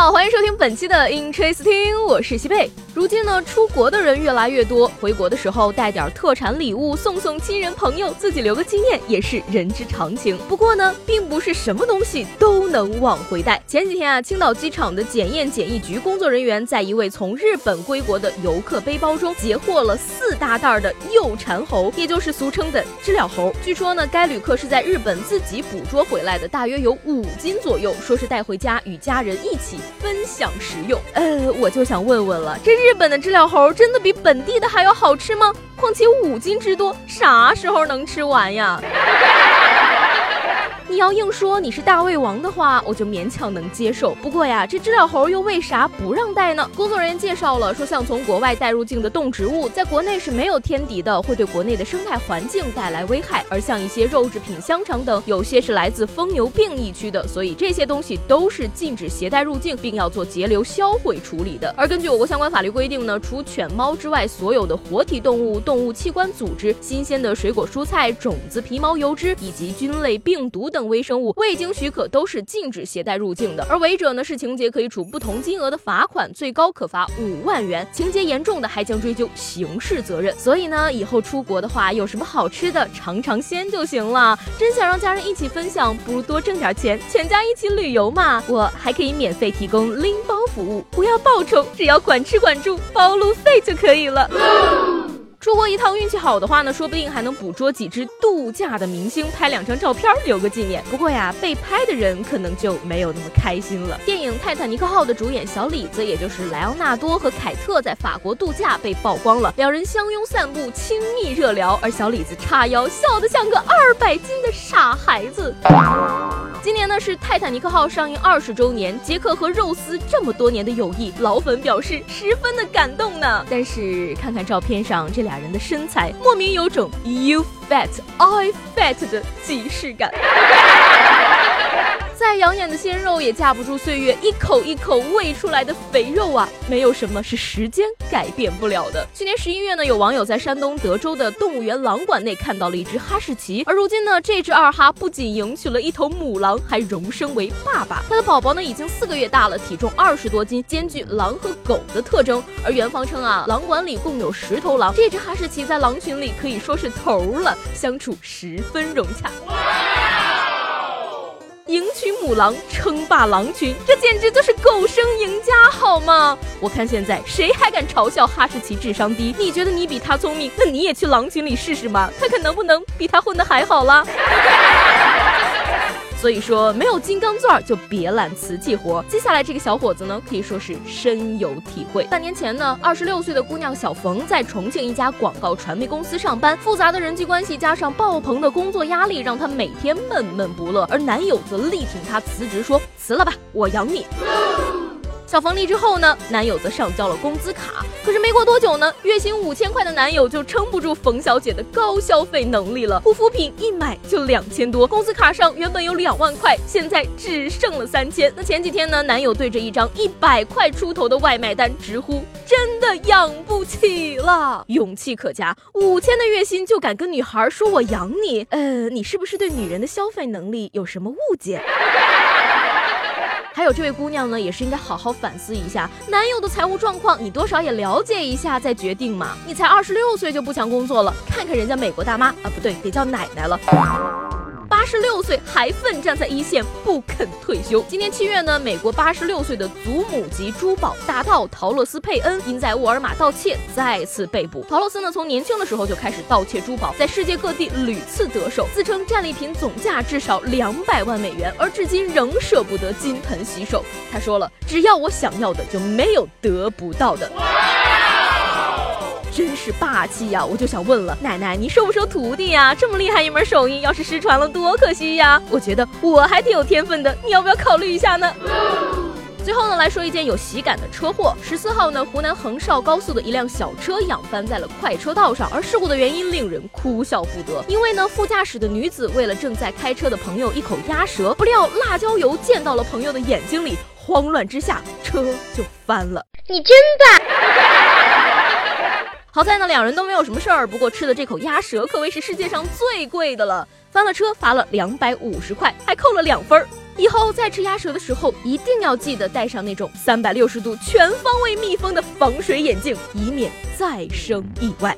好，欢迎收听本期的 Interesting，我是西贝。如今呢，出国的人越来越多，回国的时候带点特产礼物送送亲人朋友，自己留个纪念也是人之常情。不过呢，并不是什么东西都能往回带。前几天啊，青岛机场的检验检疫局工作人员在一位从日本归国的游客背包中截获了四大袋的幼蝉猴，也就是俗称的知了猴。据说呢，该旅客是在日本自己捕捉回来的，大约有五斤左右，说是带回家与家人一起分享食用。呃，我就想问问了，这日本的知了猴真的比本地的还要好吃吗？况且五斤之多，啥时候能吃完呀？你要硬说你是大胃王的话，我就勉强能接受。不过呀，这知了猴又为啥不让带呢？工作人员介绍了，说像从国外带入境的动植物，在国内是没有天敌的，会对国内的生态环境带来危害。而像一些肉制品、香肠等，有些是来自疯牛病疫区的，所以这些东西都是禁止携带入境，并要做截留销毁处理的。而根据我国相关法律规定呢，除犬猫之外，所有的活体动物、动物器官组织、新鲜的水果蔬菜、种子、皮毛、油脂以及菌类、病毒等。微生物未经许可都是禁止携带入境的，而违者呢是情节可以处不同金额的罚款，最高可罚五万元，情节严重的还将追究刑事责任。所以呢，以后出国的话，有什么好吃的尝尝鲜就行了。真想让家人一起分享，不如多挣点钱，全家一起旅游嘛。我还可以免费提供拎包服务，不要报酬，只要管吃管住，包路费就可以了。出国一趟运气好的话呢，说不定还能捕捉几只度假的明星，拍两张照片留个纪念。不过呀，被拍的人可能就没有那么开心了。电影《泰坦尼克号》的主演小李子，也就是莱昂纳多和凯特在法国度假被曝光了，两人相拥散步，亲密热聊，而小李子叉腰笑得像个二百斤的傻孩子。今年呢是泰坦尼克号上映二十周年，杰克和肉丝这么多年的友谊，老粉表示十分的感动呢。但是看看照片上这俩人的身材，莫名有种 you fat I fat 的即视感。再养眼的鲜肉也架不住岁月一口一口喂出来的肥肉啊！没有什么是时间改变不了的。去年十一月呢，有网友在山东德州的动物园狼馆内看到了一只哈士奇，而如今呢，这只二哈不仅迎娶了一头母狼，还荣升为爸爸。它的宝宝呢已经四个月大了，体重二十多斤，兼具狼和狗的特征。而园方称啊，狼馆里共有十头狼，这只哈士奇在狼群里可以说是头了，相处十分融洽。狼，称霸狼群，这简直就是狗生赢家，好吗？我看现在谁还敢嘲笑哈士奇智商低？你觉得你比他聪明，那你也去狼群里试试嘛，看看能不能比他混得还好啦。所以说，没有金刚钻就别揽瓷器活。接下来这个小伙子呢，可以说是深有体会。半年前呢，二十六岁的姑娘小冯在重庆一家广告传媒公司上班，复杂的人际关系加上爆棚的工作压力，让她每天闷闷不乐。而男友则力挺她辞职，说辞了吧，我养你。小冯离职后呢，男友则上交了工资卡。可是没过多久呢，月薪五千块的男友就撑不住冯小姐的高消费能力了。护肤品一买就两千多，工资卡上原本有两万块，现在只剩了三千。那前几天呢，男友对着一张一百块出头的外卖单直呼：“真的养不起了。”勇气可嘉，五千的月薪就敢跟女孩说我养你？呃，你是不是对女人的消费能力有什么误解？还有这位姑娘呢，也是应该好好反思一下男友的财务状况，你多少也了解一下再决定嘛。你才二十六岁就不想工作了，看看人家美国大妈啊，不对，得叫奶奶了。八十六岁还奋战在一线，不肯退休。今年七月呢，美国八十六岁的祖母级珠宝大盗陶乐斯佩恩因在沃尔玛盗窃再次被捕。陶乐斯呢，从年轻的时候就开始盗窃珠宝，在世界各地屡次得手，自称战利品总价至少两百万美元，而至今仍舍不得金盆洗手。他说了，只要我想要的，就没有得不到的。是霸气呀！我就想问了，奶奶，你收不收徒弟呀？这么厉害一门手艺，要是失传了多可惜呀！我觉得我还挺有天分的，你要不要考虑一下呢？最后呢，来说一件有喜感的车祸。十四号呢，湖南横绍高速的一辆小车仰翻在了快车道上，而事故的原因令人哭笑不得。因为呢，副驾驶的女子为了正在开车的朋友一口鸭舌，不料辣椒油溅到了朋友的眼睛里，慌乱之下车就翻了。你真棒！好在呢，两人都没有什么事儿。不过吃的这口鸭舌可谓是世界上最贵的了，翻了车罚了两百五十块，还扣了两分儿。以后再吃鸭舌的时候，一定要记得戴上那种三百六十度全方位密封的防水眼镜，以免再生意外。